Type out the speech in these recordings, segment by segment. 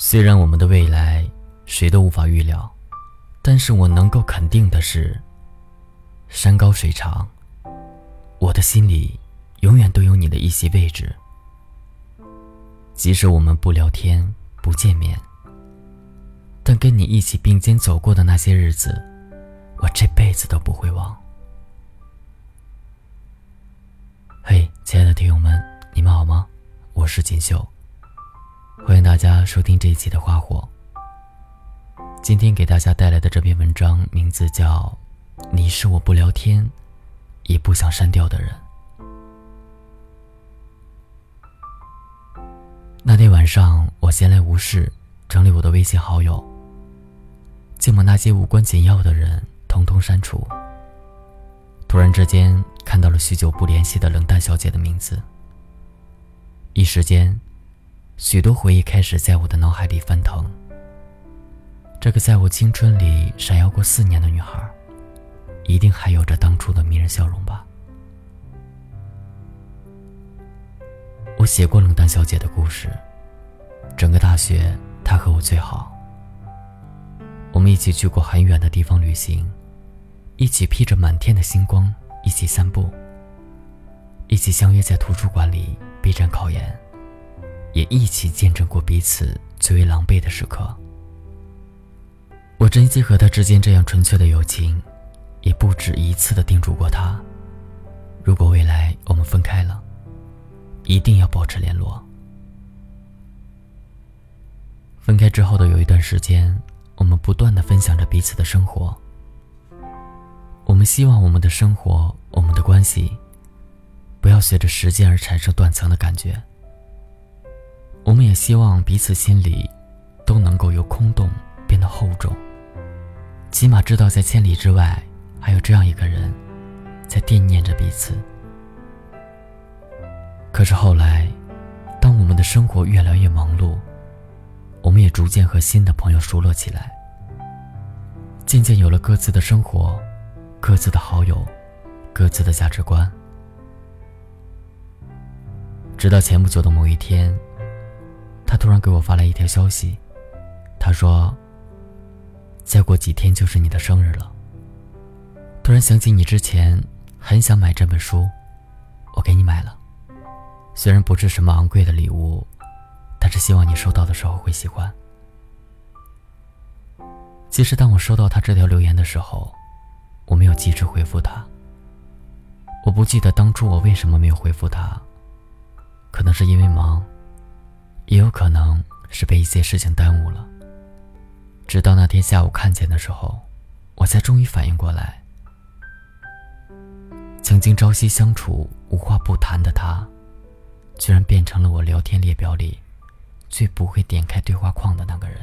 虽然我们的未来谁都无法预料，但是我能够肯定的是，山高水长，我的心里永远都有你的一席位置。即使我们不聊天、不见面，但跟你一起并肩走过的那些日子，我这辈子都不会忘。嘿，亲爱的听友们，你们好吗？我是锦绣。欢迎大家收听这一期的花火。今天给大家带来的这篇文章名字叫《你是我不聊天，也不想删掉的人》。那天晚上，我闲来无事，整理我的微信好友，竟把那些无关紧要的人统统删除。突然之间，看到了许久不联系的冷淡小姐的名字，一时间。许多回忆开始在我的脑海里翻腾。这个在我青春里闪耀过四年的女孩，一定还有着当初的迷人笑容吧？我写过冷淡小姐的故事。整个大学，她和我最好。我们一起去过很远的地方旅行，一起披着满天的星光一起散步，一起相约在图书馆里备战考研。也一起见证过彼此最为狼狈的时刻。我珍惜和他之间这样纯粹的友情，也不止一次的叮嘱过他：如果未来我们分开了，一定要保持联络。分开之后的有一段时间，我们不断的分享着彼此的生活。我们希望我们的生活，我们的关系，不要随着时间而产生断层的感觉。我们也希望彼此心里都能够由空洞变得厚重，起码知道在千里之外还有这样一个人在惦念着彼此。可是后来，当我们的生活越来越忙碌，我们也逐渐和新的朋友熟络起来，渐渐有了各自的生活、各自的好友、各自的价值观。直到前不久的某一天。他突然给我发来一条消息，他说：“再过几天就是你的生日了。突然想起你之前很想买这本书，我给你买了。虽然不是什么昂贵的礼物，但是希望你收到的时候会喜欢。”其实，当我收到他这条留言的时候，我没有及时回复他。我不记得当初我为什么没有回复他，可能是因为忙。也有可能是被一些事情耽误了。直到那天下午看见的时候，我才终于反应过来。曾经朝夕相处、无话不谈的他，居然变成了我聊天列表里最不会点开对话框的那个人。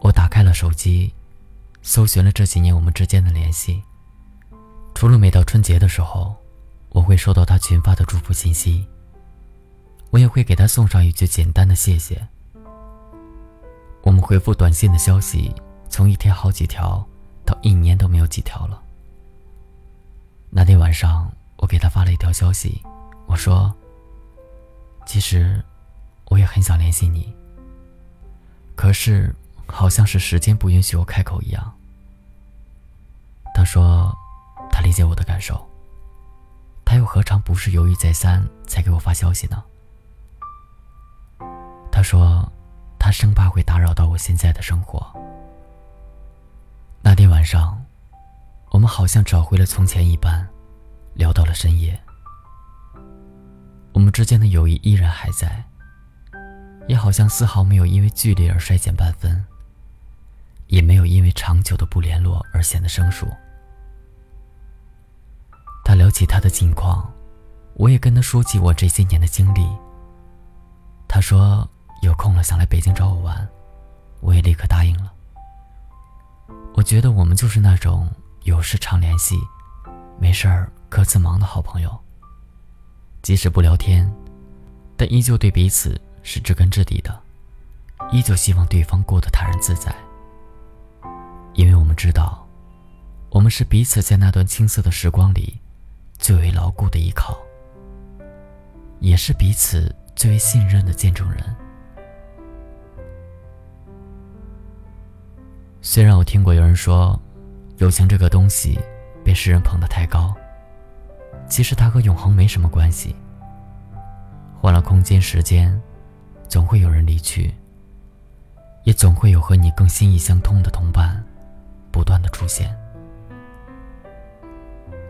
我打开了手机，搜寻了这几年我们之间的联系，除了每到春节的时候。我会收到他群发的祝福信息，我也会给他送上一句简单的谢谢。我们回复短信的消息，从一天好几条，到一年都没有几条了。那天晚上，我给他发了一条消息，我说：“其实，我也很想联系你，可是好像是时间不允许我开口一样。”他说：“他理解我的感受。”他又何尝不是犹豫再三才给我发消息呢？他说，他生怕会打扰到我现在的生活。那天晚上，我们好像找回了从前一般，聊到了深夜。我们之间的友谊依然还在，也好像丝毫没有因为距离而衰减半分，也没有因为长久的不联络而显得生疏。他聊起他的近况，我也跟他说起我这些年的经历。他说有空了想来北京找我玩，我也立刻答应了。我觉得我们就是那种有事常联系，没事儿各自忙的好朋友。即使不聊天，但依旧对彼此是知根知底的，依旧希望对方过得坦然自在。因为我们知道，我们是彼此在那段青涩的时光里。最为牢固的依靠，也是彼此最为信任的见证人。虽然我听过有人说，友情这个东西被世人捧得太高，其实它和永恒没什么关系。换了空间、时间，总会有人离去，也总会有和你更心意相通的同伴不断的出现，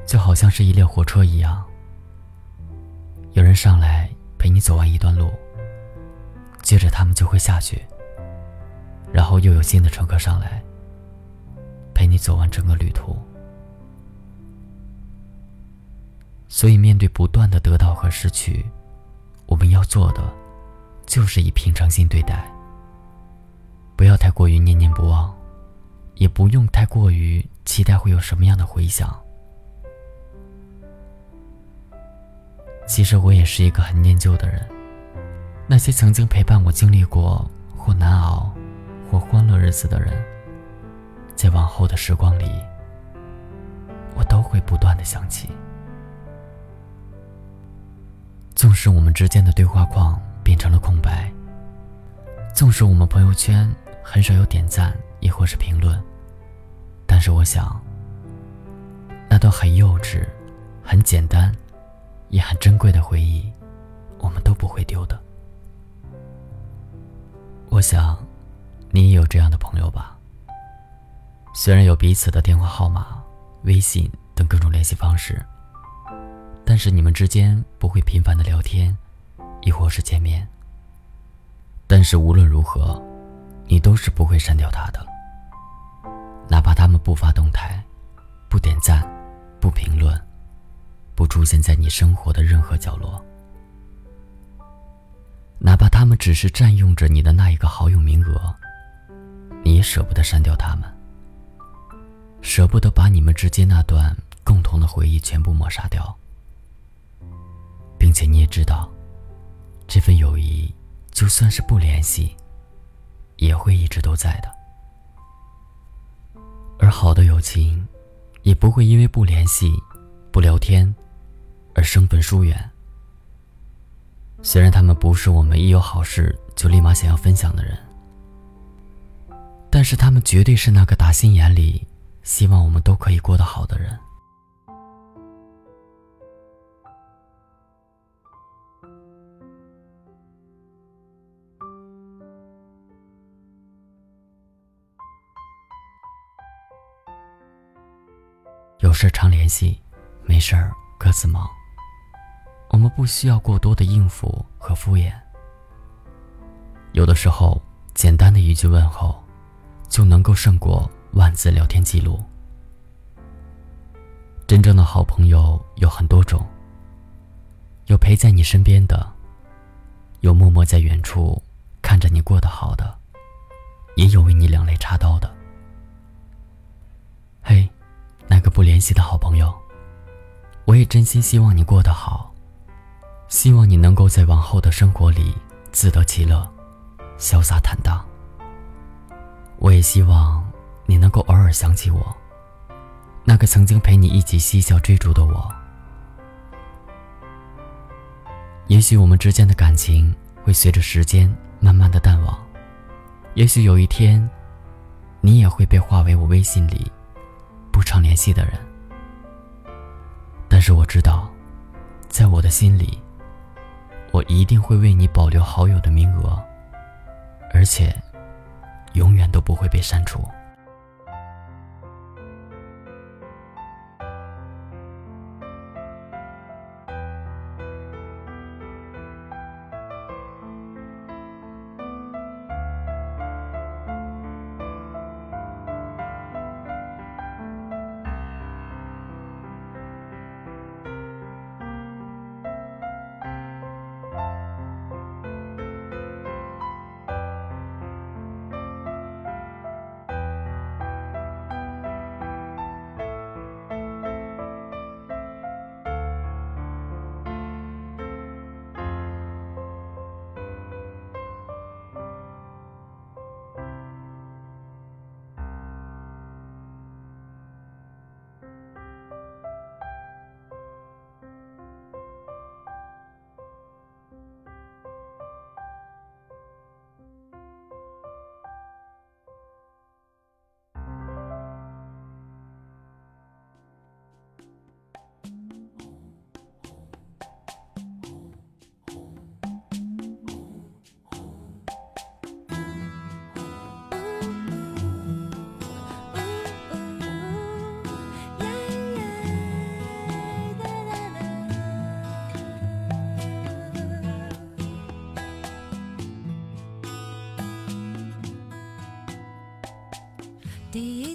就好像是一列火车一样，有人上来陪你走完一段路，接着他们就会下去，然后又有新的乘客上来。陪你走完整个旅途，所以面对不断的得到和失去，我们要做的就是以平常心对待，不要太过于念念不忘，也不用太过于期待会有什么样的回响。其实我也是一个很念旧的人，那些曾经陪伴我经历过或难熬或欢乐日子的人。在往后的时光里，我都会不断的想起。纵使我们之间的对话框变成了空白，纵使我们朋友圈很少有点赞亦或是评论，但是我想，那段很幼稚、很简单，也很珍贵的回忆，我们都不会丢的。我想，你也有这样的朋友吧。虽然有彼此的电话号码、微信等各种联系方式，但是你们之间不会频繁的聊天，亦或是见面。但是无论如何，你都是不会删掉他的，哪怕他们不发动态、不点赞、不评论、不出现在你生活的任何角落，哪怕他们只是占用着你的那一个好友名额，你也舍不得删掉他们。舍不得把你们之间那段共同的回忆全部抹杀掉，并且你也知道，这份友谊就算是不联系，也会一直都在的。而好的友情，也不会因为不联系、不聊天而生分疏远。虽然他们不是我们一有好事就立马想要分享的人，但是他们绝对是那个打心眼里。希望我们都可以过得好的人。有事常联系，没事各自忙。不需要过多的应付和敷衍。有的时候，简单的一句问候，就能够胜过。万字聊天记录。真正的好朋友有很多种，有陪在你身边的，有默默在远处看着你过得好的，也有为你两肋插刀的。嘿，那个不联系的好朋友，我也真心希望你过得好，希望你能够在往后的生活里自得其乐，潇洒坦荡。我也希望。你能够偶尔想起我，那个曾经陪你一起嬉笑追逐的我。也许我们之间的感情会随着时间慢慢的淡忘，也许有一天，你也会被划为我微信里不常联系的人。但是我知道，在我的心里，我一定会为你保留好友的名额，而且，永远都不会被删除。